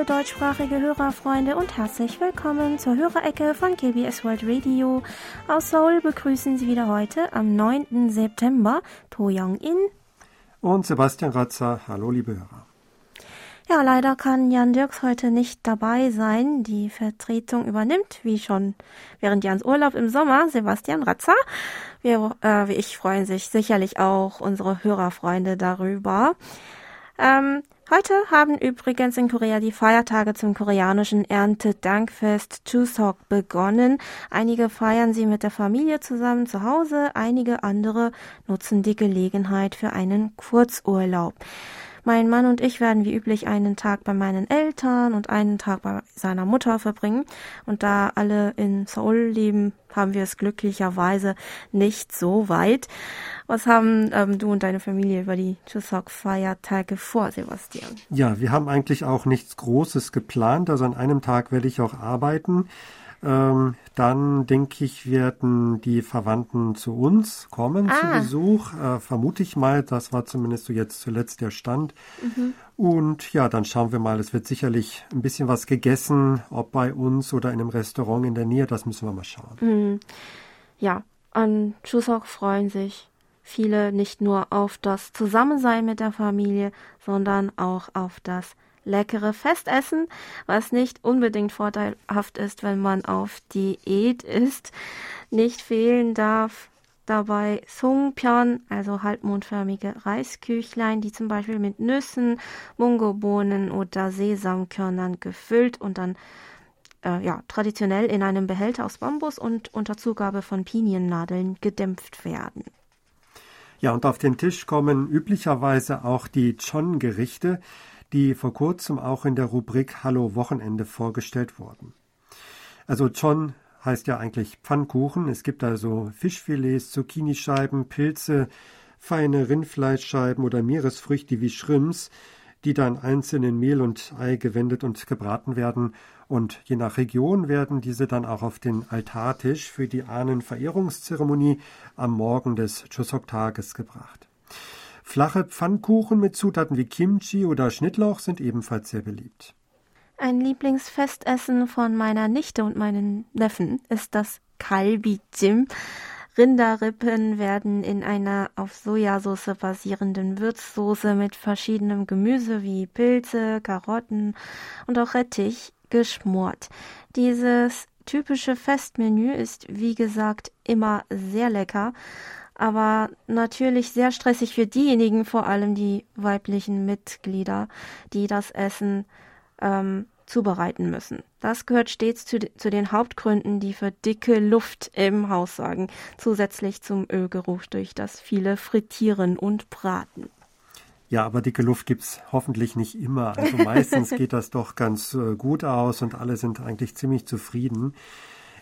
Liebe deutschsprachige Hörerfreunde und herzlich willkommen zur Hörerecke von KBS World Radio. Aus Seoul begrüßen Sie wieder heute am 9. September To Young-in und Sebastian Ratzer. Hallo, liebe Hörer. Ja, leider kann Jan Dirks heute nicht dabei sein. Die Vertretung übernimmt, wie schon während Jans Urlaub im Sommer, Sebastian Ratzer. Wir, äh, wie ich, freuen sich sicherlich auch unsere Hörerfreunde darüber. Ähm, heute haben übrigens in Korea die Feiertage zum koreanischen Erntedankfest Chuseok begonnen. Einige feiern sie mit der Familie zusammen zu Hause, einige andere nutzen die Gelegenheit für einen Kurzurlaub. Mein Mann und ich werden wie üblich einen Tag bei meinen Eltern und einen Tag bei seiner Mutter verbringen. Und da alle in Seoul leben, haben wir es glücklicherweise nicht so weit. Was haben ähm, du und deine Familie über die Chuseok-Feiertage vor, Sebastian? Ja, wir haben eigentlich auch nichts Großes geplant. Also an einem Tag werde ich auch arbeiten. Ähm, dann denke ich, werden die Verwandten zu uns kommen ah. zu Besuch. Äh, vermute ich mal, das war zumindest so jetzt zuletzt der Stand. Mhm. Und ja, dann schauen wir mal. Es wird sicherlich ein bisschen was gegessen, ob bei uns oder in einem Restaurant in der Nähe. Das müssen wir mal schauen. Mhm. Ja, an Chuseok freuen sich viele nicht nur auf das Zusammensein mit der Familie, sondern auch auf das leckere Festessen, was nicht unbedingt vorteilhaft ist, wenn man auf Diät ist. Nicht fehlen darf dabei Songpyeon, also halbmondförmige Reisküchlein, die zum Beispiel mit Nüssen, Mungobohnen oder Sesamkörnern gefüllt und dann äh, ja, traditionell in einem Behälter aus Bambus und unter Zugabe von Piniennadeln gedämpft werden. Ja, und auf den Tisch kommen üblicherweise auch die Chon-Gerichte die vor kurzem auch in der Rubrik Hallo Wochenende vorgestellt wurden. Also Chon heißt ja eigentlich Pfannkuchen. Es gibt also Fischfilets, Zucchinischeiben, Pilze, feine Rindfleischscheiben oder Meeresfrüchte wie Shrimps, die dann einzeln in Mehl und Ei gewendet und gebraten werden. Und je nach Region werden diese dann auch auf den Altartisch für die Ahnenverehrungszeremonie am Morgen des Chuseok-Tages gebracht. Flache Pfannkuchen mit Zutaten wie Kimchi oder Schnittlauch sind ebenfalls sehr beliebt. Ein Lieblingsfestessen von meiner Nichte und meinen Neffen ist das Kalbi-Jim. Rinderrippen werden in einer auf Sojasauce basierenden Würzsoße mit verschiedenem Gemüse wie Pilze, Karotten und auch Rettich geschmort. Dieses typische Festmenü ist, wie gesagt, immer sehr lecker aber natürlich sehr stressig für diejenigen, vor allem die weiblichen Mitglieder, die das Essen ähm, zubereiten müssen. Das gehört stets zu, zu, den Hauptgründen, die für dicke Luft im Haus sorgen, zusätzlich zum Ölgeruch durch das viele Frittieren und Braten. Ja, aber dicke Luft gibt's hoffentlich nicht immer. Also meistens geht das doch ganz äh, gut aus und alle sind eigentlich ziemlich zufrieden.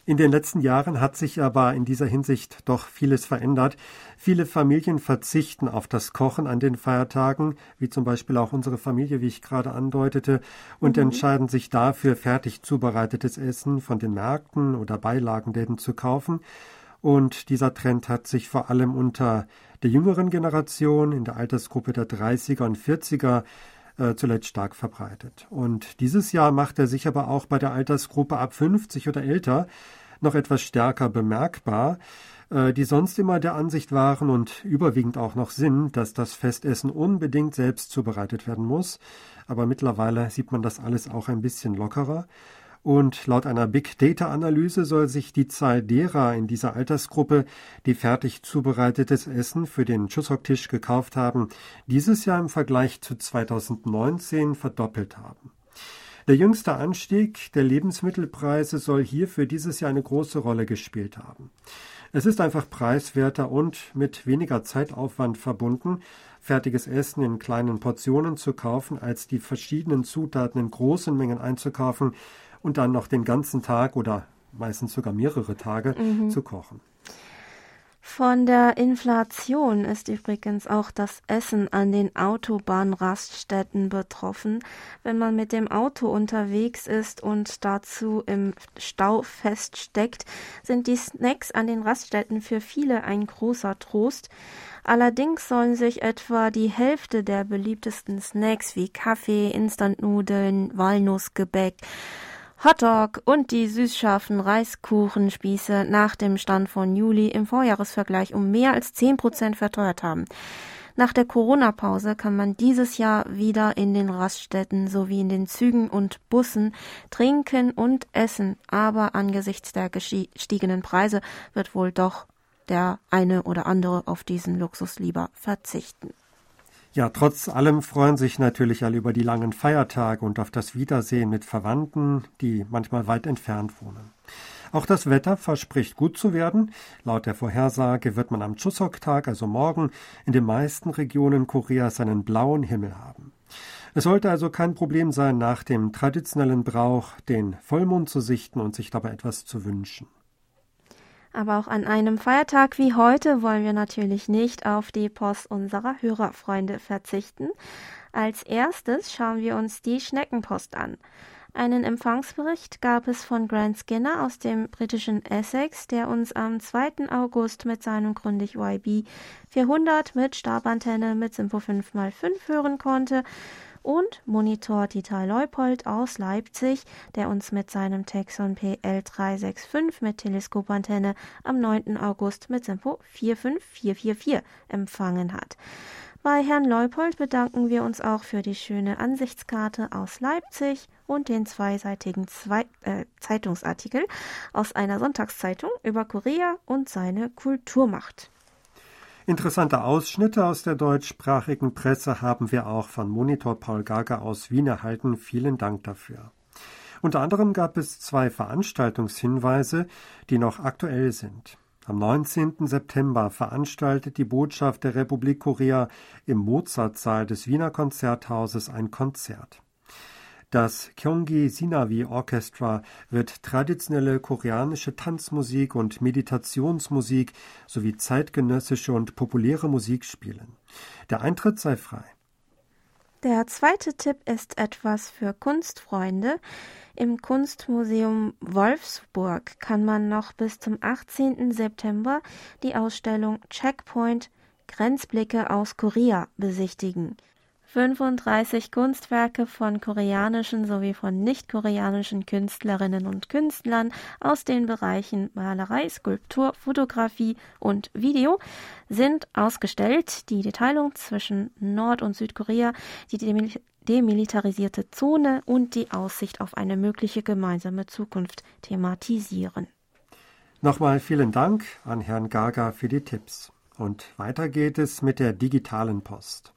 In den letzten Jahren hat sich aber in dieser Hinsicht doch vieles verändert. Viele Familien verzichten auf das Kochen an den Feiertagen, wie zum Beispiel auch unsere Familie, wie ich gerade andeutete, und mhm. entscheiden sich dafür, fertig zubereitetes Essen von den Märkten oder Beilagenläden zu kaufen. Und dieser Trend hat sich vor allem unter der jüngeren Generation, in der Altersgruppe der 30er und 40er, äh, zuletzt stark verbreitet. Und dieses Jahr macht er sich aber auch bei der Altersgruppe ab 50 oder älter noch etwas stärker bemerkbar, äh, die sonst immer der Ansicht waren und überwiegend auch noch sind, dass das Festessen unbedingt selbst zubereitet werden muss. Aber mittlerweile sieht man das alles auch ein bisschen lockerer. Und laut einer Big Data Analyse soll sich die Zahl derer in dieser Altersgruppe, die fertig zubereitetes Essen für den Chuseok-Tisch gekauft haben, dieses Jahr im Vergleich zu 2019 verdoppelt haben. Der jüngste Anstieg der Lebensmittelpreise soll hier für dieses Jahr eine große Rolle gespielt haben. Es ist einfach preiswerter und mit weniger Zeitaufwand verbunden, fertiges Essen in kleinen Portionen zu kaufen, als die verschiedenen Zutaten in großen Mengen einzukaufen und dann noch den ganzen Tag oder meistens sogar mehrere Tage mhm. zu kochen. Von der Inflation ist übrigens auch das Essen an den Autobahnraststätten betroffen. Wenn man mit dem Auto unterwegs ist und dazu im Stau feststeckt, sind die Snacks an den Raststätten für viele ein großer Trost. Allerdings sollen sich etwa die Hälfte der beliebtesten Snacks wie Kaffee, Instantnudeln, Walnussgebäck, Hotdog und die süßscharfen Reiskuchenspieße nach dem Stand von Juli im Vorjahresvergleich um mehr als 10 Prozent verteuert haben. Nach der Corona-Pause kann man dieses Jahr wieder in den Raststätten sowie in den Zügen und Bussen trinken und essen, aber angesichts der gestiegenen Preise wird wohl doch der eine oder andere auf diesen Luxus lieber verzichten. Ja, trotz allem freuen sich natürlich alle über die langen Feiertage und auf das Wiedersehen mit Verwandten, die manchmal weit entfernt wohnen. Auch das Wetter verspricht gut zu werden. Laut der Vorhersage wird man am Chuseok-Tag, also morgen, in den meisten Regionen Koreas einen blauen Himmel haben. Es sollte also kein Problem sein, nach dem traditionellen Brauch den Vollmond zu sichten und sich dabei etwas zu wünschen. Aber auch an einem Feiertag wie heute wollen wir natürlich nicht auf die Post unserer Hörerfreunde verzichten. Als erstes schauen wir uns die Schneckenpost an. Einen Empfangsbericht gab es von Grant Skinner aus dem britischen Essex, der uns am 2. August mit seinem Grundig YB 400 mit Stabantenne mit Simpo 5x5 hören konnte und Monitor Dieter Leupold aus Leipzig, der uns mit seinem Texon PL365 mit Teleskopantenne am 9. August mit Simpo 45444 empfangen hat. Bei Herrn Leupold bedanken wir uns auch für die schöne Ansichtskarte aus Leipzig und den zweiseitigen Zwei äh, Zeitungsartikel aus einer Sonntagszeitung über Korea und seine Kulturmacht. Interessante Ausschnitte aus der deutschsprachigen Presse haben wir auch von Monitor Paul Gager aus Wien erhalten. Vielen Dank dafür. Unter anderem gab es zwei Veranstaltungshinweise, die noch aktuell sind. Am 19. September veranstaltet die Botschaft der Republik Korea im Mozartsaal des Wiener Konzerthauses ein Konzert. Das Kyonggi Sinawi Orchestra wird traditionelle koreanische Tanzmusik und Meditationsmusik sowie zeitgenössische und populäre Musik spielen. Der Eintritt sei frei. Der zweite Tipp ist etwas für Kunstfreunde. Im Kunstmuseum Wolfsburg kann man noch bis zum 18. September die Ausstellung Checkpoint Grenzblicke aus Korea besichtigen. 35 Kunstwerke von koreanischen sowie von nicht-koreanischen Künstlerinnen und Künstlern aus den Bereichen Malerei, Skulptur, Fotografie und Video sind ausgestellt. Die Teilung zwischen Nord- und Südkorea, die demilitarisierte Zone und die Aussicht auf eine mögliche gemeinsame Zukunft thematisieren. Nochmal vielen Dank an Herrn Gaga für die Tipps. Und weiter geht es mit der digitalen Post.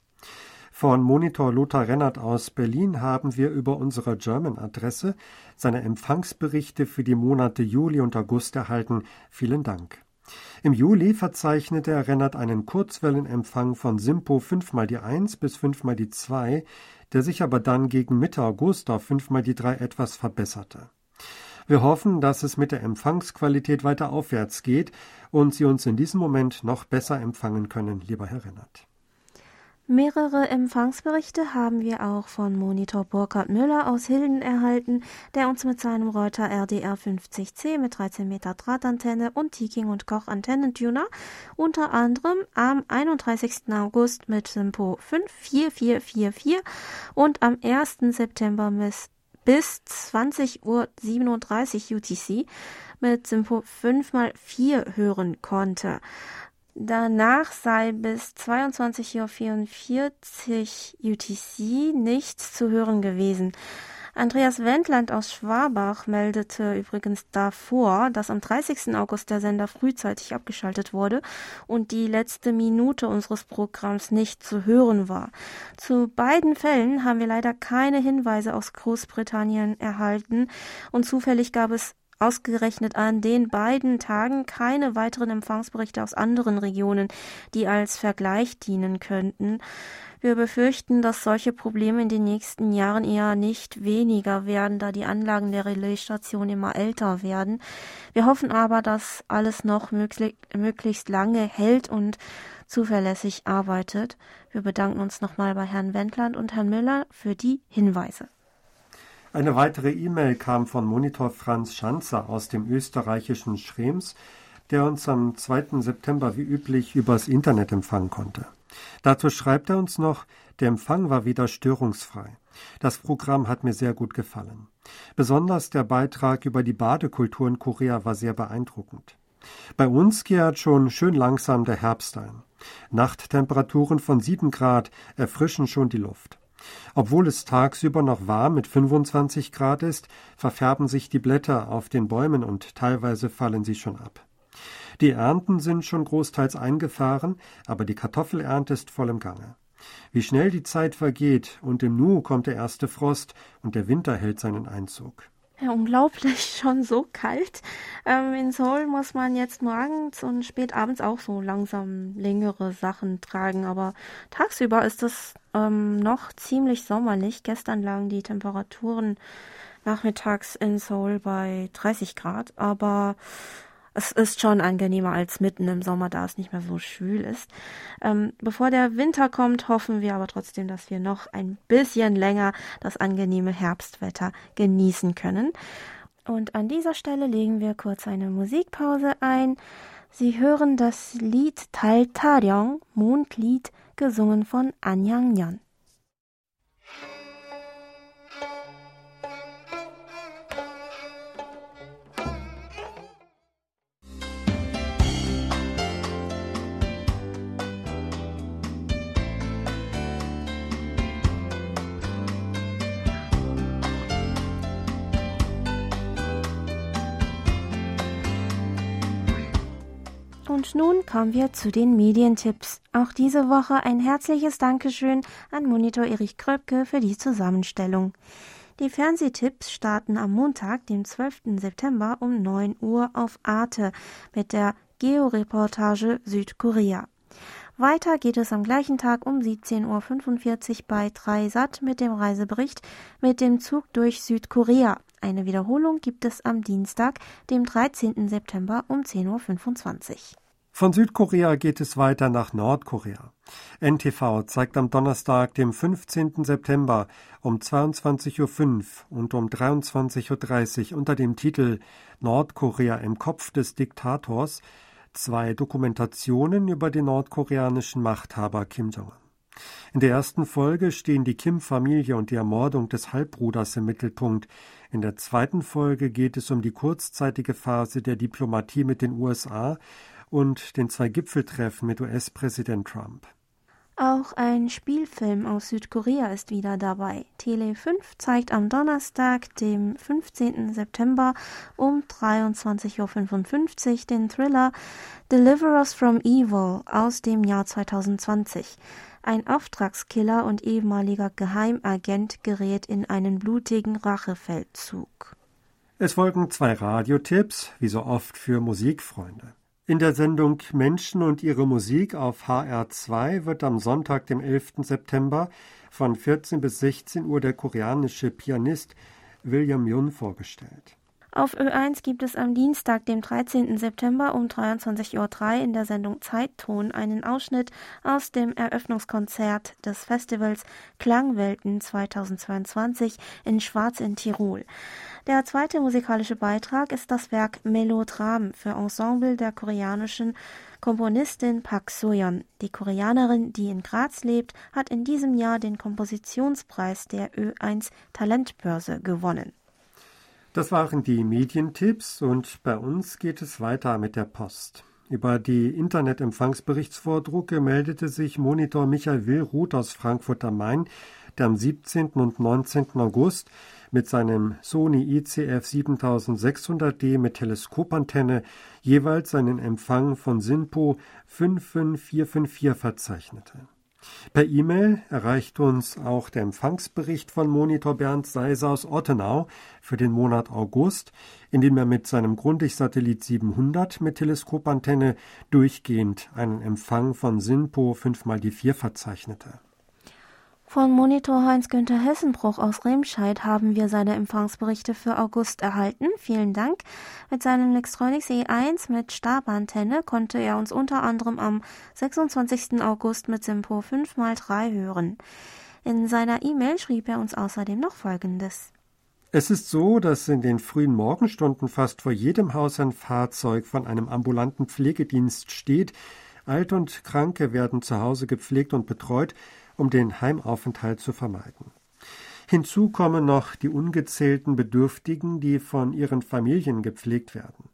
Von Monitor Lothar Rennert aus Berlin haben wir über unsere German-Adresse seine Empfangsberichte für die Monate Juli und August erhalten. Vielen Dank. Im Juli verzeichnete Rennert einen Kurzwellenempfang von Simpo 5 mal die 1 bis 5 mal die 2, der sich aber dann gegen Mitte August auf 5 mal die 3 etwas verbesserte. Wir hoffen, dass es mit der Empfangsqualität weiter aufwärts geht und Sie uns in diesem Moment noch besser empfangen können, lieber Herr Rennert. Mehrere Empfangsberichte haben wir auch von Monitor Burkhard Müller aus Hilden erhalten, der uns mit seinem Reuter RDR 50C mit 13 Meter Drahtantenne und Tiking und Koch Antennentuner unter anderem am 31. August mit Simpo 54444 und am 1. September bis, bis 20.37 Uhr UTC mit Simpo 5x4 hören konnte. Danach sei bis 22.44 Uhr UTC nichts zu hören gewesen. Andreas Wendland aus Schwabach meldete übrigens davor, dass am 30. August der Sender frühzeitig abgeschaltet wurde und die letzte Minute unseres Programms nicht zu hören war. Zu beiden Fällen haben wir leider keine Hinweise aus Großbritannien erhalten und zufällig gab es ausgerechnet an den beiden Tagen keine weiteren Empfangsberichte aus anderen Regionen, die als Vergleich dienen könnten. Wir befürchten, dass solche Probleme in den nächsten Jahren eher nicht weniger werden, da die Anlagen der Relaisstation immer älter werden. Wir hoffen aber, dass alles noch möglich, möglichst lange hält und zuverlässig arbeitet. Wir bedanken uns nochmal bei Herrn Wendland und Herrn Müller für die Hinweise. Eine weitere E-Mail kam von Monitor Franz Schanzer aus dem österreichischen Schrems, der uns am 2. September wie üblich übers Internet empfangen konnte. Dazu schreibt er uns noch, der Empfang war wieder störungsfrei. Das Programm hat mir sehr gut gefallen. Besonders der Beitrag über die Badekultur in Korea war sehr beeindruckend. Bei uns kehrt schon schön langsam der Herbst ein. Nachttemperaturen von 7 Grad erfrischen schon die Luft. Obwohl es tagsüber noch warm mit 25 Grad ist, verfärben sich die Blätter auf den Bäumen und teilweise fallen sie schon ab. Die Ernten sind schon großteils eingefahren, aber die Kartoffelernte ist voll im Gange. Wie schnell die Zeit vergeht und im Nu kommt der erste Frost und der Winter hält seinen Einzug. Ja, unglaublich, schon so kalt. Ähm, in Seoul muss man jetzt morgens und spät abends auch so langsam längere Sachen tragen, aber tagsüber ist es ähm, noch ziemlich sommerlich. Gestern lagen die Temperaturen nachmittags in Seoul bei 30 Grad, aber es ist schon angenehmer als mitten im Sommer, da es nicht mehr so schwül ist. Ähm, bevor der Winter kommt, hoffen wir aber trotzdem, dass wir noch ein bisschen länger das angenehme Herbstwetter genießen können. Und an dieser Stelle legen wir kurz eine Musikpause ein. Sie hören das Lied Tal Taryong, Mondlied, gesungen von An Yang Nyan. Und nun kommen wir zu den Medientipps. Auch diese Woche ein herzliches Dankeschön an Monitor Erich Kröpke für die Zusammenstellung. Die Fernsehtipps starten am Montag, dem 12. September um 9 Uhr auf Arte mit der Georeportage Südkorea. Weiter geht es am gleichen Tag um 17.45 Uhr bei 3 Sat mit dem Reisebericht mit dem Zug durch Südkorea. Eine Wiederholung gibt es am Dienstag, dem 13. September um 10.25 Uhr. Von Südkorea geht es weiter nach Nordkorea. NTV zeigt am Donnerstag, dem 15. September um 22.05 Uhr und um 23.30 Uhr unter dem Titel Nordkorea im Kopf des Diktators zwei Dokumentationen über den nordkoreanischen Machthaber Kim Jong-un. In der ersten Folge stehen die Kim-Familie und die Ermordung des Halbbruders im Mittelpunkt. In der zweiten Folge geht es um die kurzzeitige Phase der Diplomatie mit den USA und den zwei Gipfeltreffen mit US-Präsident Trump. Auch ein Spielfilm aus Südkorea ist wieder dabei. Tele 5 zeigt am Donnerstag, dem 15. September um 23.55 Uhr den Thriller Deliver Us from Evil aus dem Jahr 2020. Ein Auftragskiller und ehemaliger Geheimagent gerät in einen blutigen Rachefeldzug. Es folgen zwei Radiotipps, wie so oft für Musikfreunde. In der Sendung Menschen und ihre Musik auf HR2 wird am Sonntag, dem 11. September von 14 bis 16 Uhr der koreanische Pianist William Yun vorgestellt. Auf Ö1 gibt es am Dienstag, dem 13. September um 23.03 Uhr in der Sendung Zeitton einen Ausschnitt aus dem Eröffnungskonzert des Festivals Klangwelten 2022 in Schwarz in Tirol. Der zweite musikalische Beitrag ist das Werk Melodram für Ensemble der koreanischen Komponistin Park Soyeon. Die Koreanerin, die in Graz lebt, hat in diesem Jahr den Kompositionspreis der Ö1 Talentbörse gewonnen. Das waren die Medientipps und bei uns geht es weiter mit der Post. Über die Internetempfangsberichtsvordrucke meldete sich Monitor Michael Willruth aus Frankfurt am Main, der am 17. und 19. August mit seinem Sony ICF 7600D mit Teleskopantenne jeweils einen Empfang von SINPO 55454 verzeichnete. Per E-Mail erreicht uns auch der Empfangsbericht von Monitor Bernd Seiser aus Ottenau für den Monat August, in dem er mit seinem Grundig-Satellit 700 mit Teleskopantenne durchgehend einen Empfang von SINPO 5x4 verzeichnete. Von Monitor Heinz-Günther Hessenbruch aus Remscheid haben wir seine Empfangsberichte für August erhalten. Vielen Dank. Mit seinem Lextronics E1 mit Stabantenne konnte er uns unter anderem am 26. August mit Simpo 5x3 hören. In seiner E-Mail schrieb er uns außerdem noch Folgendes. Es ist so, dass in den frühen Morgenstunden fast vor jedem Haus ein Fahrzeug von einem ambulanten Pflegedienst steht. Alte und Kranke werden zu Hause gepflegt und betreut um den Heimaufenthalt zu vermeiden. Hinzu kommen noch die ungezählten Bedürftigen, die von ihren Familien gepflegt werden.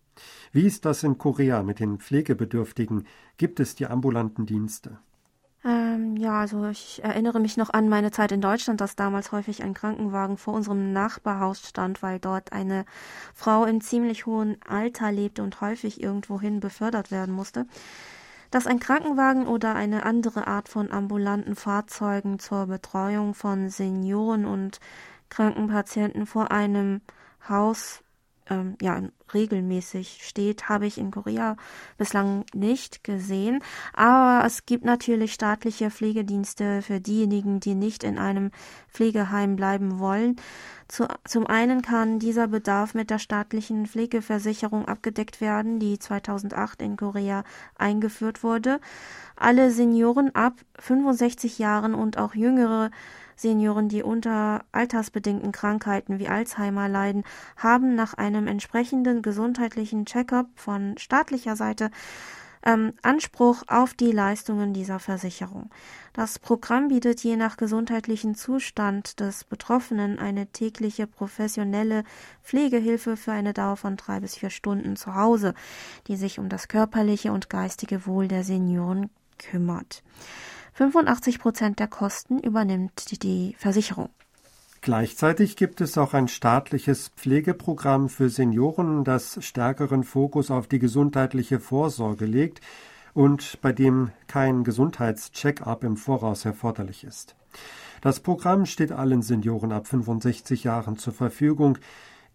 Wie ist das in Korea mit den Pflegebedürftigen? Gibt es die ambulanten Dienste? Ähm, ja, also ich erinnere mich noch an meine Zeit in Deutschland, dass damals häufig ein Krankenwagen vor unserem Nachbarhaus stand, weil dort eine Frau im ziemlich hohen Alter lebte und häufig irgendwohin befördert werden musste dass ein Krankenwagen oder eine andere Art von ambulanten Fahrzeugen zur Betreuung von Senioren und kranken Patienten vor einem Haus ähm, ja, regelmäßig steht, habe ich in Korea bislang nicht gesehen. Aber es gibt natürlich staatliche Pflegedienste für diejenigen, die nicht in einem Pflegeheim bleiben wollen. Zu, zum einen kann dieser Bedarf mit der staatlichen Pflegeversicherung abgedeckt werden, die 2008 in Korea eingeführt wurde. Alle Senioren ab 65 Jahren und auch jüngere Senioren, die unter altersbedingten Krankheiten wie Alzheimer leiden, haben nach einem entsprechenden gesundheitlichen Checkup von staatlicher Seite ähm, Anspruch auf die Leistungen dieser Versicherung. Das Programm bietet je nach gesundheitlichen Zustand des Betroffenen eine tägliche professionelle Pflegehilfe für eine Dauer von drei bis vier Stunden zu Hause, die sich um das körperliche und geistige Wohl der Senioren kümmert. 85 Prozent der Kosten übernimmt die Versicherung. Gleichzeitig gibt es auch ein staatliches Pflegeprogramm für Senioren, das stärkeren Fokus auf die gesundheitliche Vorsorge legt und bei dem kein Gesundheitscheck-up im Voraus erforderlich ist. Das Programm steht allen Senioren ab 65 Jahren zur Verfügung,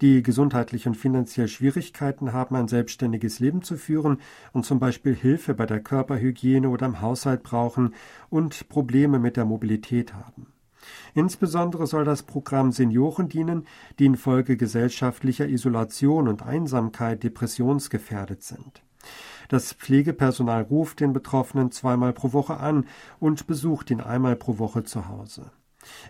die gesundheitlich und finanziell Schwierigkeiten haben, ein selbstständiges Leben zu führen und zum Beispiel Hilfe bei der Körperhygiene oder im Haushalt brauchen und Probleme mit der Mobilität haben. Insbesondere soll das Programm Senioren dienen, die infolge gesellschaftlicher Isolation und Einsamkeit depressionsgefährdet sind. Das Pflegepersonal ruft den Betroffenen zweimal pro Woche an und besucht ihn einmal pro Woche zu Hause.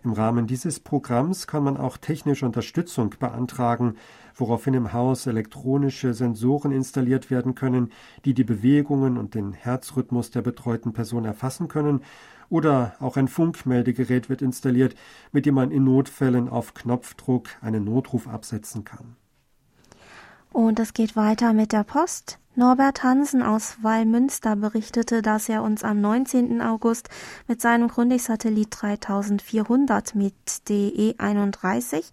Im Rahmen dieses Programms kann man auch technische Unterstützung beantragen, woraufhin im Haus elektronische Sensoren installiert werden können, die die Bewegungen und den Herzrhythmus der betreuten Person erfassen können, oder auch ein Funkmeldegerät wird installiert, mit dem man in Notfällen auf Knopfdruck einen Notruf absetzen kann. Und es geht weiter mit der Post. Norbert Hansen aus Wallmünster berichtete, dass er uns am 19. August mit seinem Grundig-Satellit 3400 mit DE31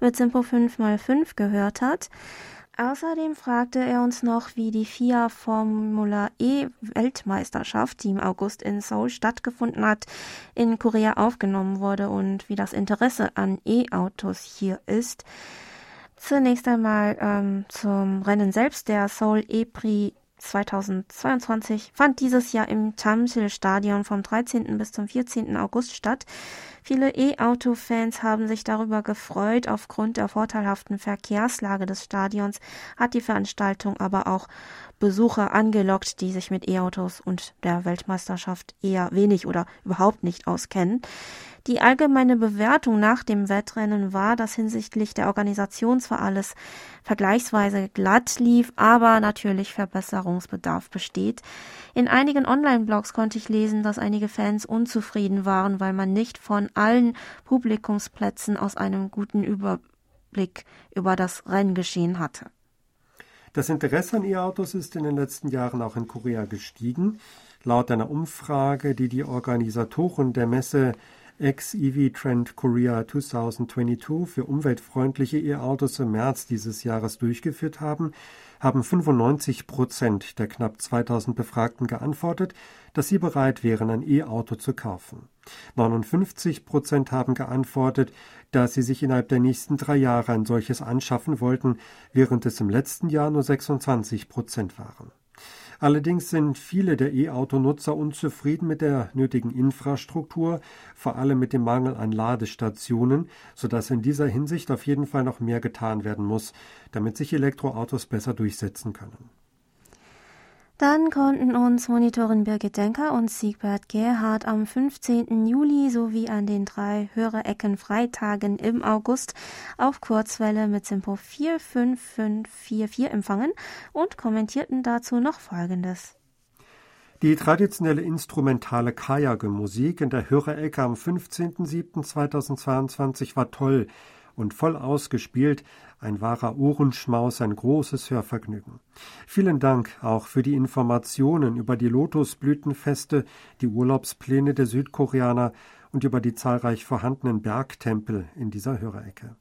mit Simpo 5x5 gehört hat. Außerdem fragte er uns noch, wie die FIA Formula E Weltmeisterschaft, die im August in Seoul stattgefunden hat, in Korea aufgenommen wurde und wie das Interesse an E-Autos hier ist. Zunächst einmal ähm, zum Rennen selbst. Der Seoul E-Prix 2022 fand dieses Jahr im Tamsil Stadion vom 13. bis zum 14. August statt. Viele E-Auto-Fans haben sich darüber gefreut. Aufgrund der vorteilhaften Verkehrslage des Stadions hat die Veranstaltung aber auch Besucher angelockt, die sich mit E-Autos und der Weltmeisterschaft eher wenig oder überhaupt nicht auskennen. Die allgemeine Bewertung nach dem Wettrennen war, dass hinsichtlich der Organisation zwar alles vergleichsweise glatt lief, aber natürlich Verbesserungsbedarf besteht. In einigen Online-Blogs konnte ich lesen, dass einige Fans unzufrieden waren, weil man nicht von allen Publikumsplätzen aus einem guten Überblick über das Renngeschehen hatte. Das Interesse an E-Autos ist in den letzten Jahren auch in Korea gestiegen. Laut einer Umfrage, die die Organisatoren der Messe Ex-EV Trend Korea 2022 für umweltfreundliche E-Autos im März dieses Jahres durchgeführt haben, haben 95 Prozent der knapp 2000 Befragten geantwortet, dass sie bereit wären, ein E-Auto zu kaufen. 59 Prozent haben geantwortet, dass sie sich innerhalb der nächsten drei Jahre ein solches anschaffen wollten, während es im letzten Jahr nur 26 Prozent waren. Allerdings sind viele der E-Auto-Nutzer unzufrieden mit der nötigen Infrastruktur, vor allem mit dem Mangel an Ladestationen, sodass in dieser Hinsicht auf jeden Fall noch mehr getan werden muss, damit sich Elektroautos besser durchsetzen können. Dann konnten uns Monitorin Birgit Denker und Siegbert Gerhard am 15. Juli sowie an den drei Hörerecken Freitagen im August auf Kurzwelle mit Simpo 45544 empfangen und kommentierten dazu noch Folgendes. Die traditionelle instrumentale Kajage-Musik in der Hörerecke am 15.07.2022 war toll und voll ausgespielt, ein wahrer Ohrenschmaus, ein großes Hörvergnügen. Vielen Dank auch für die Informationen über die Lotusblütenfeste, die Urlaubspläne der Südkoreaner und über die zahlreich vorhandenen Bergtempel in dieser Hörerecke.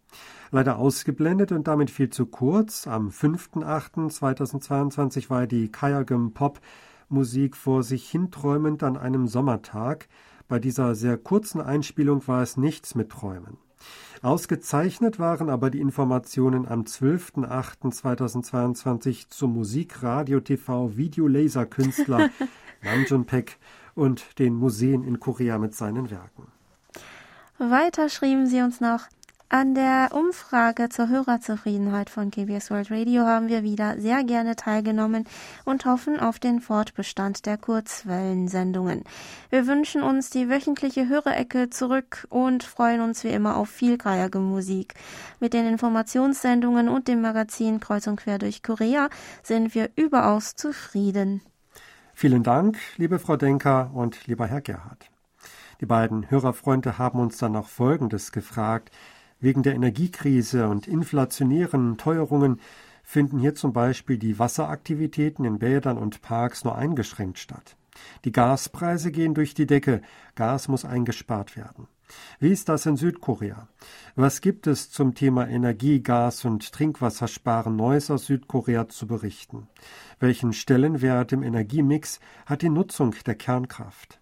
Leider ausgeblendet und damit viel zu kurz. Am 5.8.2022 war die Kayagam Pop Musik vor sich hinträumend an einem Sommertag. Bei dieser sehr kurzen Einspielung war es nichts mit Träumen. Ausgezeichnet waren aber die Informationen am 12.08.2022 zum Musikradio TV Videolaserkünstler Namjoon Paek und den Museen in Korea mit seinen Werken. Weiter schrieben sie uns noch, an der Umfrage zur Hörerzufriedenheit von KBS World Radio haben wir wieder sehr gerne teilgenommen und hoffen auf den Fortbestand der Kurzwellensendungen. Wir wünschen uns die wöchentliche Hörerecke zurück und freuen uns wie immer auf viel greiige Musik. Mit den Informationssendungen und dem Magazin Kreuz und Quer durch Korea sind wir überaus zufrieden. Vielen Dank, liebe Frau Denker und lieber Herr Gerhard. Die beiden Hörerfreunde haben uns dann noch Folgendes gefragt. Wegen der Energiekrise und inflationären Teuerungen finden hier zum Beispiel die Wasseraktivitäten in Bädern und Parks nur eingeschränkt statt. Die Gaspreise gehen durch die Decke, Gas muss eingespart werden. Wie ist das in Südkorea? Was gibt es zum Thema Energie, Gas und Trinkwassersparen Neues aus Südkorea zu berichten? Welchen Stellenwert im Energiemix hat die Nutzung der Kernkraft?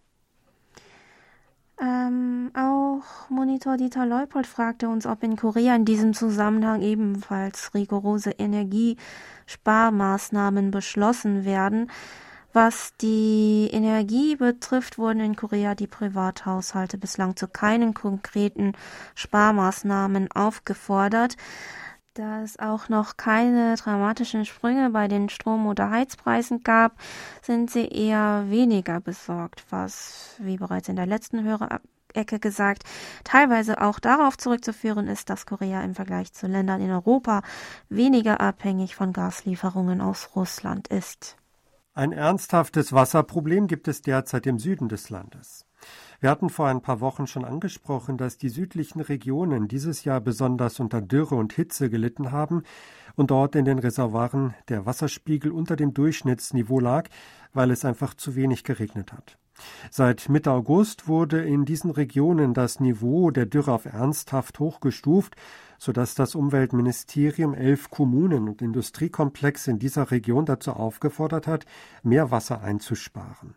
Ähm, auch Monitor Dieter Leupold fragte uns, ob in Korea in diesem Zusammenhang ebenfalls rigorose Energiesparmaßnahmen beschlossen werden. Was die Energie betrifft, wurden in Korea die Privathaushalte bislang zu keinen konkreten Sparmaßnahmen aufgefordert. Da es auch noch keine dramatischen Sprünge bei den Strom- oder Heizpreisen gab, sind sie eher weniger besorgt, was, wie bereits in der letzten Hörerecke gesagt, teilweise auch darauf zurückzuführen ist, dass Korea im Vergleich zu Ländern in Europa weniger abhängig von Gaslieferungen aus Russland ist. Ein ernsthaftes Wasserproblem gibt es derzeit im Süden des Landes. Wir hatten vor ein paar Wochen schon angesprochen, dass die südlichen Regionen dieses Jahr besonders unter Dürre und Hitze gelitten haben und dort in den Reservoiren der Wasserspiegel unter dem Durchschnittsniveau lag, weil es einfach zu wenig geregnet hat. Seit Mitte August wurde in diesen Regionen das Niveau der Dürre auf ernsthaft hochgestuft, sodass das Umweltministerium elf Kommunen und Industriekomplexe in dieser Region dazu aufgefordert hat, mehr Wasser einzusparen.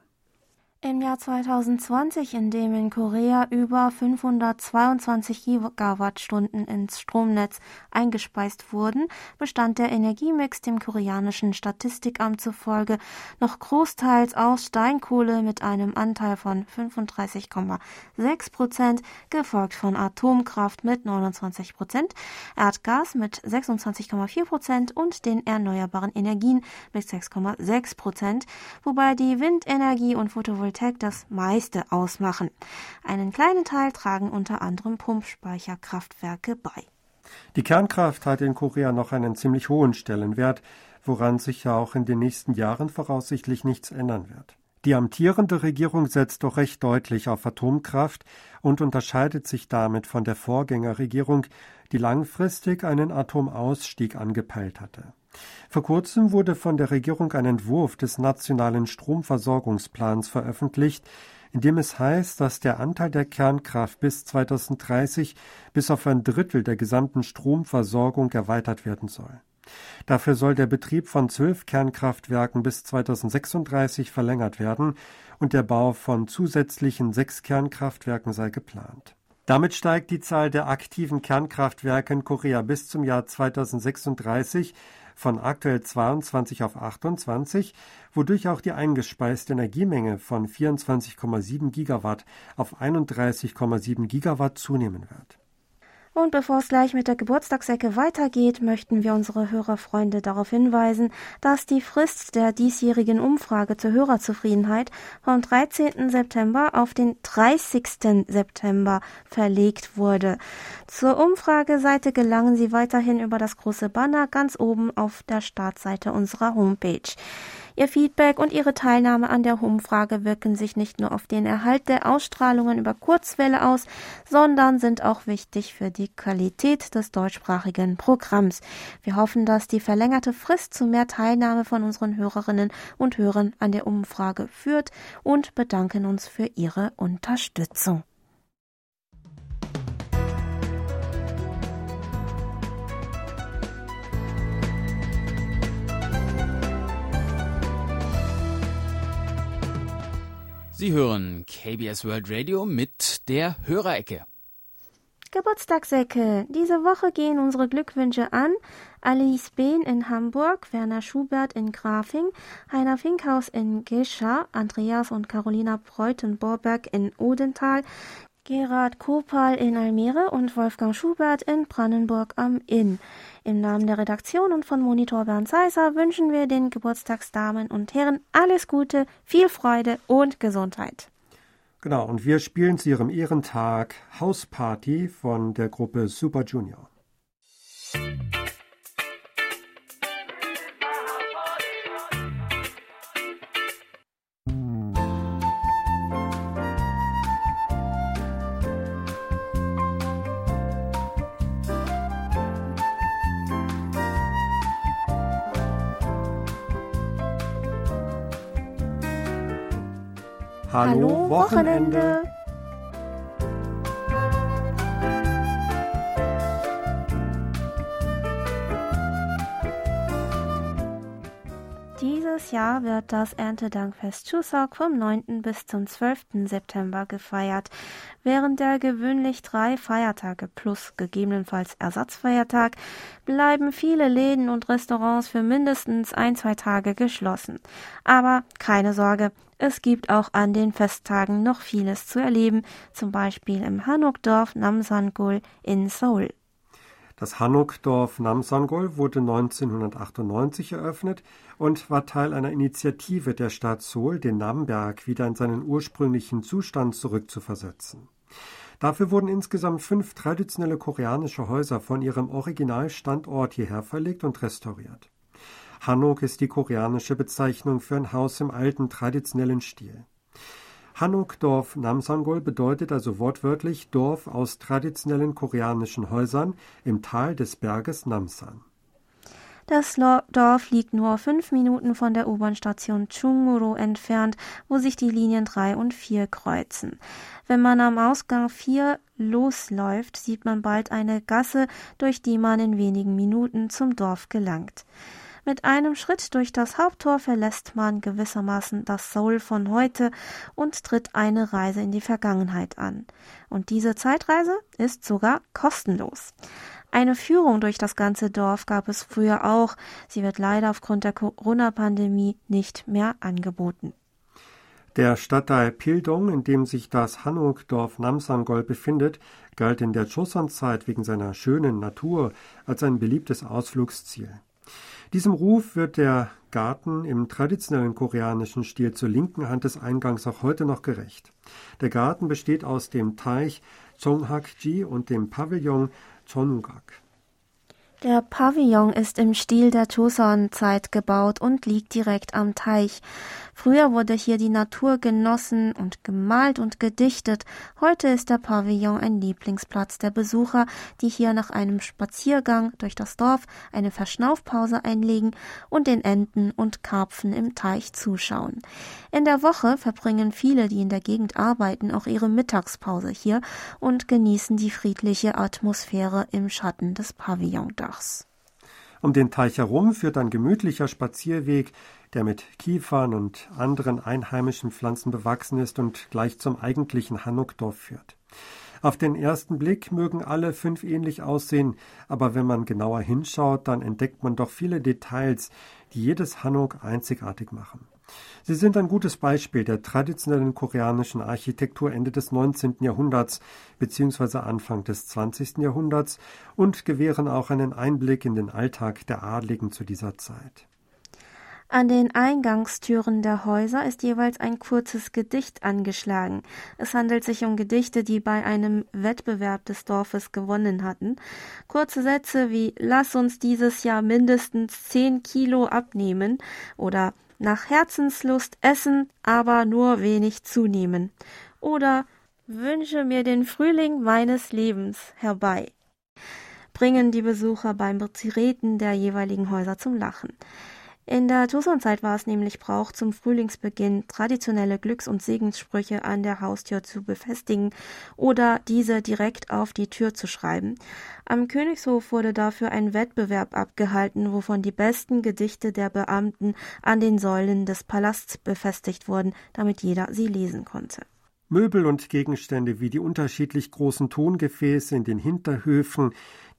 Im Jahr 2020, in dem in Korea über 522 Gigawattstunden ins Stromnetz eingespeist wurden, bestand der Energiemix dem koreanischen Statistikamt zufolge noch großteils aus Steinkohle mit einem Anteil von 35,6 Prozent, gefolgt von Atomkraft mit 29 Prozent, Erdgas mit 26,4 Prozent und den erneuerbaren Energien mit 6,6 Prozent, wobei die Windenergie und Photovoltaik Photovoltaik das meiste ausmachen. Einen kleinen Teil tragen unter anderem Pumpspeicherkraftwerke bei. Die Kernkraft hat in Korea noch einen ziemlich hohen Stellenwert, woran sich ja auch in den nächsten Jahren voraussichtlich nichts ändern wird. Die amtierende Regierung setzt doch recht deutlich auf Atomkraft und unterscheidet sich damit von der Vorgängerregierung, die langfristig einen Atomausstieg angepeilt hatte. Vor kurzem wurde von der Regierung ein Entwurf des nationalen Stromversorgungsplans veröffentlicht, in dem es heißt, dass der Anteil der Kernkraft bis 2030 bis auf ein Drittel der gesamten Stromversorgung erweitert werden soll. Dafür soll der Betrieb von zwölf Kernkraftwerken bis 2036 verlängert werden und der Bau von zusätzlichen sechs Kernkraftwerken sei geplant. Damit steigt die Zahl der aktiven Kernkraftwerke in Korea bis zum Jahr 2036 von aktuell 22 auf 28, wodurch auch die eingespeiste Energiemenge von 24,7 Gigawatt auf 31,7 Gigawatt zunehmen wird. Und bevor es gleich mit der Geburtstagsecke weitergeht, möchten wir unsere Hörerfreunde darauf hinweisen, dass die Frist der diesjährigen Umfrage zur Hörerzufriedenheit vom 13. September auf den 30. September verlegt wurde. Zur Umfrageseite gelangen Sie weiterhin über das große Banner ganz oben auf der Startseite unserer Homepage. Ihr Feedback und Ihre Teilnahme an der Umfrage wirken sich nicht nur auf den Erhalt der Ausstrahlungen über Kurzwelle aus, sondern sind auch wichtig für die Qualität des deutschsprachigen Programms. Wir hoffen, dass die verlängerte Frist zu mehr Teilnahme von unseren Hörerinnen und Hörern an der Umfrage führt und bedanken uns für Ihre Unterstützung. Sie hören KBS World Radio mit der Hörerecke. Geburtstagsecke. Diese Woche gehen unsere Glückwünsche an Alice Behn in Hamburg, Werner Schubert in Grafing, Heiner Finkhaus in Gescha, Andreas und Carolina Breutenborberg in Odenthal, Gerhard Kopal in Almere und Wolfgang Schubert in Brandenburg am Inn. Im Namen der Redaktion und von Monitor Bernd Seiser wünschen wir den Geburtstagsdamen und Herren alles Gute, viel Freude und Gesundheit. Genau, und wir spielen zu ihrem Ehrentag Hausparty von der Gruppe Super Junior. Hallo, Hallo Wochenende. Wochenende. Dieses Jahr wird das Erntedankfest Chuseok vom 9. bis zum 12. September gefeiert. Während der gewöhnlich drei Feiertage plus gegebenenfalls Ersatzfeiertag bleiben viele Läden und Restaurants für mindestens ein, zwei Tage geschlossen. Aber keine Sorge, es gibt auch an den Festtagen noch vieles zu erleben, zum Beispiel im Hanok-Dorf Namsangol in Seoul. Das Hanok-Dorf Namsangol wurde 1998 eröffnet und war Teil einer Initiative der Stadt Seoul, den Namberg wieder in seinen ursprünglichen Zustand zurückzuversetzen. Dafür wurden insgesamt fünf traditionelle koreanische Häuser von ihrem Originalstandort hierher verlegt und restauriert. Hanok ist die koreanische Bezeichnung für ein Haus im alten traditionellen Stil. Hanok-Dorf Namsangol bedeutet also wortwörtlich Dorf aus traditionellen koreanischen Häusern im Tal des Berges Namsan. Das Dorf liegt nur fünf Minuten von der U-Bahn-Station Chunguro entfernt, wo sich die Linien 3 und 4 kreuzen. Wenn man am Ausgang 4 losläuft, sieht man bald eine Gasse, durch die man in wenigen Minuten zum Dorf gelangt. Mit einem Schritt durch das Haupttor verlässt man gewissermaßen das Soul von heute und tritt eine Reise in die Vergangenheit an. Und diese Zeitreise ist sogar kostenlos. Eine Führung durch das ganze Dorf gab es früher auch. Sie wird leider aufgrund der Corona-Pandemie nicht mehr angeboten. Der Stadtteil Pildong, in dem sich das Hanok-Dorf Namsangol befindet, galt in der Joseon-Zeit wegen seiner schönen Natur als ein beliebtes Ausflugsziel. Diesem Ruf wird der Garten im traditionellen koreanischen Stil zur linken Hand des Eingangs auch heute noch gerecht. Der Garten besteht aus dem Teich Chonghakji und dem Pavillon Chonugak. Der Pavillon ist im Stil der Joseon-Zeit gebaut und liegt direkt am Teich. Früher wurde hier die Natur genossen und gemalt und gedichtet. Heute ist der Pavillon ein Lieblingsplatz der Besucher, die hier nach einem Spaziergang durch das Dorf eine Verschnaufpause einlegen und den Enten und Karpfen im Teich zuschauen. In der Woche verbringen viele, die in der Gegend arbeiten, auch ihre Mittagspause hier und genießen die friedliche Atmosphäre im Schatten des Pavillondachs. Um den Teich herum führt ein gemütlicher Spazierweg, der mit Kiefern und anderen einheimischen Pflanzen bewachsen ist und gleich zum eigentlichen Hanukdorf führt. Auf den ersten Blick mögen alle fünf ähnlich aussehen, aber wenn man genauer hinschaut, dann entdeckt man doch viele Details, die jedes Hanuk einzigartig machen. Sie sind ein gutes Beispiel der traditionellen koreanischen Architektur Ende des 19. Jahrhunderts bzw. Anfang des 20. Jahrhunderts und gewähren auch einen Einblick in den Alltag der Adligen zu dieser Zeit. An den Eingangstüren der Häuser ist jeweils ein kurzes Gedicht angeschlagen. Es handelt sich um Gedichte, die bei einem Wettbewerb des Dorfes gewonnen hatten. Kurze Sätze wie Lass uns dieses Jahr mindestens zehn Kilo abnehmen oder nach Herzenslust essen, aber nur wenig zunehmen. Oder wünsche mir den Frühling meines Lebens herbei. Bringen die Besucher beim Betreten der jeweiligen Häuser zum Lachen. In der Joseon-Zeit war es nämlich Brauch, zum Frühlingsbeginn traditionelle Glücks- und Segenssprüche an der Haustür zu befestigen oder diese direkt auf die Tür zu schreiben. Am Königshof wurde dafür ein Wettbewerb abgehalten, wovon die besten Gedichte der Beamten an den Säulen des Palasts befestigt wurden, damit jeder sie lesen konnte. Möbel und Gegenstände wie die unterschiedlich großen Tongefäße in den Hinterhöfen,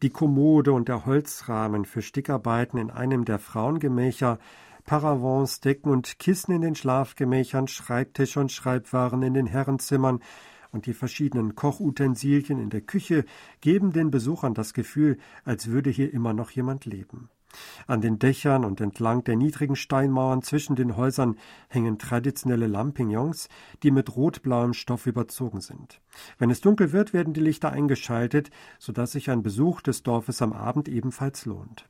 die Kommode und der Holzrahmen für Stickarbeiten in einem der Frauengemächer, Paravents, Decken und Kissen in den Schlafgemächern, Schreibtische und Schreibwaren in den Herrenzimmern und die verschiedenen Kochutensilien in der Küche geben den Besuchern das Gefühl, als würde hier immer noch jemand leben. An den Dächern und entlang der niedrigen Steinmauern zwischen den Häusern hängen traditionelle Lampignons, die mit rotblauem Stoff überzogen sind. Wenn es dunkel wird, werden die Lichter eingeschaltet, sodass sich ein Besuch des Dorfes am Abend ebenfalls lohnt.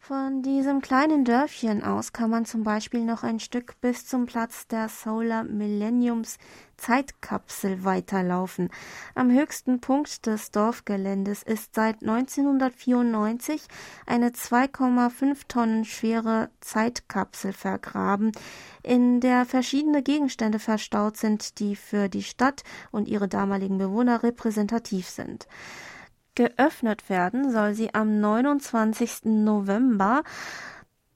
Von diesem kleinen Dörfchen aus kann man zum Beispiel noch ein Stück bis zum Platz der Solar Millenniums Zeitkapsel weiterlaufen. Am höchsten Punkt des Dorfgeländes ist seit 1994 eine 2,5 Tonnen schwere Zeitkapsel vergraben, in der verschiedene Gegenstände verstaut sind, die für die Stadt und ihre damaligen Bewohner repräsentativ sind. Geöffnet werden soll sie am 29. November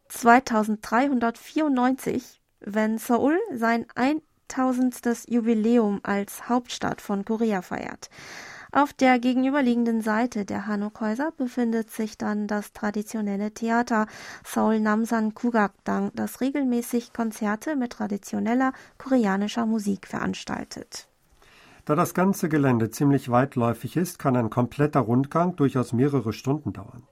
2394, wenn Seoul sein 1000. Jubiläum als Hauptstadt von Korea feiert. Auf der gegenüberliegenden Seite der Hanok-Häuser befindet sich dann das traditionelle Theater Seoul Namsan Kugakdang, das regelmäßig Konzerte mit traditioneller koreanischer Musik veranstaltet. Da das ganze Gelände ziemlich weitläufig ist, kann ein kompletter Rundgang durchaus mehrere Stunden dauern.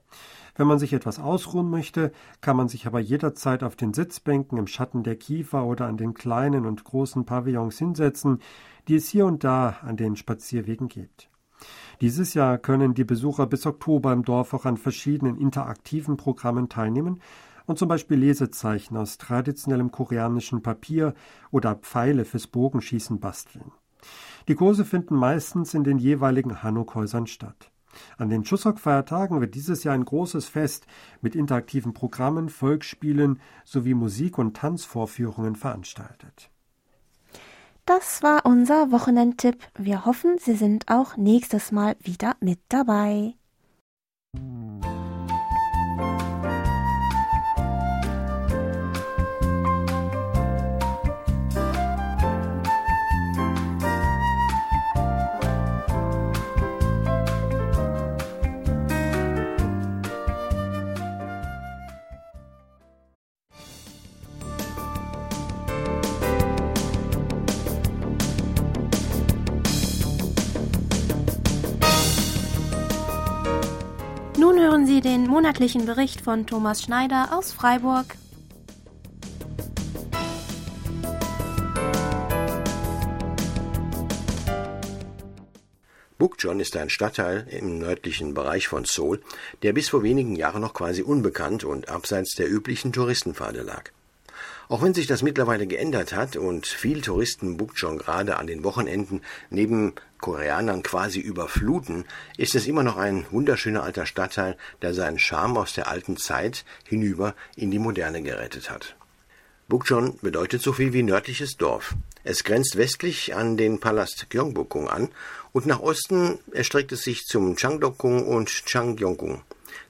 Wenn man sich etwas ausruhen möchte, kann man sich aber jederzeit auf den Sitzbänken im Schatten der Kiefer oder an den kleinen und großen Pavillons hinsetzen, die es hier und da an den Spazierwegen gibt. Dieses Jahr können die Besucher bis Oktober im Dorf auch an verschiedenen interaktiven Programmen teilnehmen und zum Beispiel Lesezeichen aus traditionellem koreanischen Papier oder Pfeile fürs Bogenschießen basteln. Die Kurse finden meistens in den jeweiligen Hanuk-Häusern statt. An den Chuseok-Feiertagen wird dieses Jahr ein großes Fest mit interaktiven Programmen, Volksspielen sowie Musik- und Tanzvorführungen veranstaltet. Das war unser Wochenendtipp. Wir hoffen, Sie sind auch nächstes Mal wieder mit dabei. Sie den monatlichen Bericht von Thomas Schneider aus Freiburg. Bukchon ist ein Stadtteil im nördlichen Bereich von Seoul, der bis vor wenigen Jahren noch quasi unbekannt und abseits der üblichen Touristenpfade lag. Auch wenn sich das mittlerweile geändert hat und viel Touristen Bukchon gerade an den Wochenenden neben Koreanern quasi überfluten, ist es immer noch ein wunderschöner alter Stadtteil, der seinen Charme aus der alten Zeit hinüber in die Moderne gerettet hat. Bukchon bedeutet so viel wie nördliches Dorf. Es grenzt westlich an den Palast Gyeongbokgung an und nach Osten erstreckt es sich zum Changdokgung und Changgyeonggung.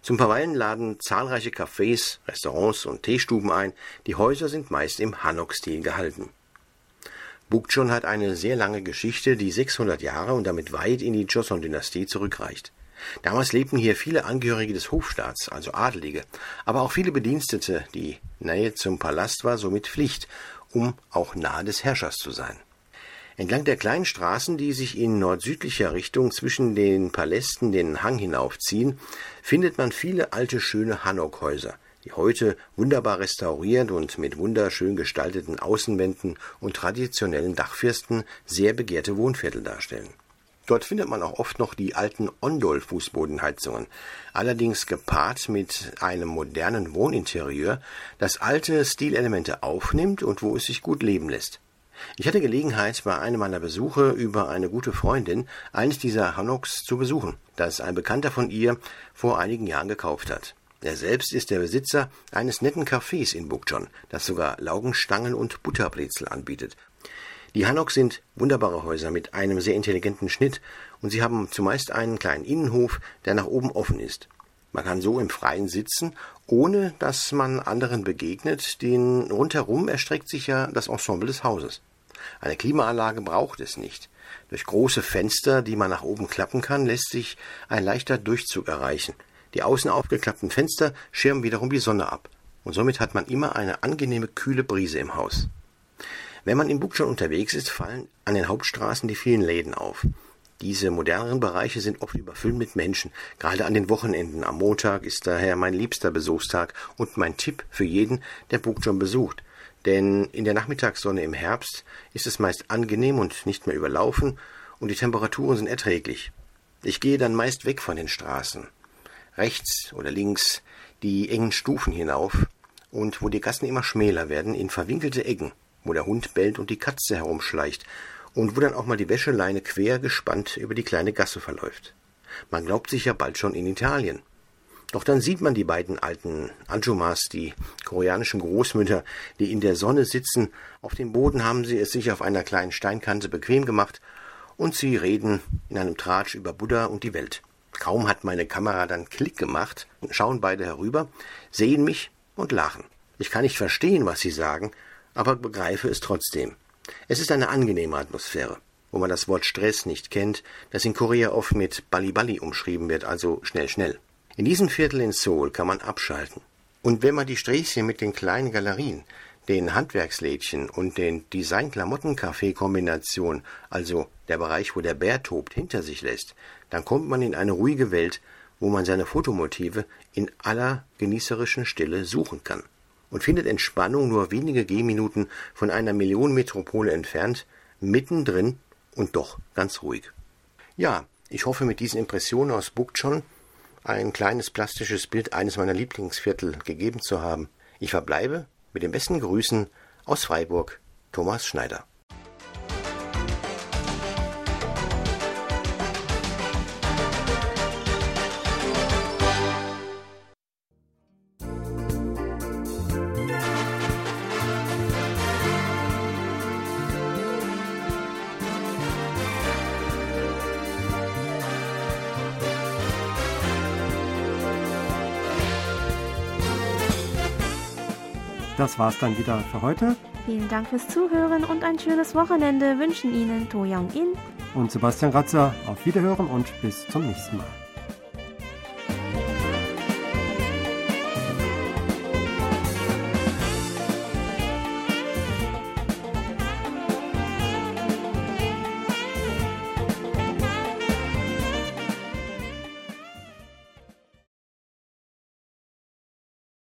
Zum Verweilen laden zahlreiche Cafés, Restaurants und Teestuben ein. Die Häuser sind meist im Hanok-Stil gehalten. Bukchon hat eine sehr lange Geschichte, die 600 Jahre und damit weit in die Joseon-Dynastie zurückreicht. Damals lebten hier viele Angehörige des Hofstaats, also Adelige, aber auch viele Bedienstete. Die Nähe zum Palast war somit Pflicht, um auch nahe des Herrschers zu sein. Entlang der kleinen Straßen, die sich in nord-südlicher Richtung zwischen den Palästen den Hang hinaufziehen, findet man viele alte schöne Hanok-Häuser, die heute wunderbar restauriert und mit wunderschön gestalteten Außenwänden und traditionellen Dachfirsten sehr begehrte Wohnviertel darstellen. Dort findet man auch oft noch die alten Ondol-Fußbodenheizungen, allerdings gepaart mit einem modernen Wohninterieur, das alte Stilelemente aufnimmt und wo es sich gut leben lässt. Ich hatte Gelegenheit, bei einem meiner Besuche über eine gute Freundin eines dieser Hanoks zu besuchen, das ein Bekannter von ihr vor einigen Jahren gekauft hat. Er selbst ist der Besitzer eines netten Cafés in Bukchon, das sogar Laugenstangen und Butterbrezel anbietet. Die Hanoks sind wunderbare Häuser mit einem sehr intelligenten Schnitt und sie haben zumeist einen kleinen Innenhof, der nach oben offen ist. Man kann so im Freien sitzen, ohne dass man anderen begegnet, denn rundherum erstreckt sich ja das Ensemble des Hauses. Eine Klimaanlage braucht es nicht. Durch große Fenster, die man nach oben klappen kann, lässt sich ein leichter Durchzug erreichen. Die außen aufgeklappten Fenster schirmen wiederum die Sonne ab, und somit hat man immer eine angenehme kühle Brise im Haus. Wenn man in Bukchon unterwegs ist, fallen an den Hauptstraßen die vielen Läden auf. Diese moderneren Bereiche sind oft überfüllt mit Menschen, gerade an den Wochenenden. Am Montag ist daher mein liebster Besuchstag und mein Tipp für jeden, der Bukchon besucht denn in der Nachmittagssonne im Herbst ist es meist angenehm und nicht mehr überlaufen und die Temperaturen sind erträglich. Ich gehe dann meist weg von den Straßen, rechts oder links die engen Stufen hinauf und wo die Gassen immer schmäler werden, in verwinkelte Ecken, wo der Hund bellt und die Katze herumschleicht und wo dann auch mal die Wäscheleine quer gespannt über die kleine Gasse verläuft. Man glaubt sich ja bald schon in Italien. Doch dann sieht man die beiden alten Anjumas, die koreanischen Großmütter, die in der Sonne sitzen. Auf dem Boden haben sie es sich auf einer kleinen Steinkante bequem gemacht und sie reden in einem Tratsch über Buddha und die Welt. Kaum hat meine Kamera dann Klick gemacht, schauen beide herüber, sehen mich und lachen. Ich kann nicht verstehen, was sie sagen, aber begreife es trotzdem. Es ist eine angenehme Atmosphäre, wo man das Wort Stress nicht kennt, das in Korea oft mit Bali Bali umschrieben wird, also schnell schnell. In diesem Viertel in Seoul kann man abschalten. Und wenn man die Sträßchen mit den kleinen Galerien, den Handwerkslädchen und den Design-Klamotten-Café-Kombination, also der Bereich, wo der Bär tobt, hinter sich lässt, dann kommt man in eine ruhige Welt, wo man seine Fotomotive in aller genießerischen Stille suchen kann und findet Entspannung nur wenige Gehminuten von einer Millionenmetropole entfernt, mittendrin und doch ganz ruhig. Ja, ich hoffe mit diesen Impressionen aus Bukchon ein kleines plastisches Bild eines meiner Lieblingsviertel gegeben zu haben. Ich verbleibe mit den besten Grüßen aus Freiburg, Thomas Schneider. Das war's dann wieder für heute. Vielen Dank fürs Zuhören und ein schönes Wochenende wünschen Ihnen To Young In und Sebastian Ratzer. Auf Wiederhören und bis zum nächsten Mal.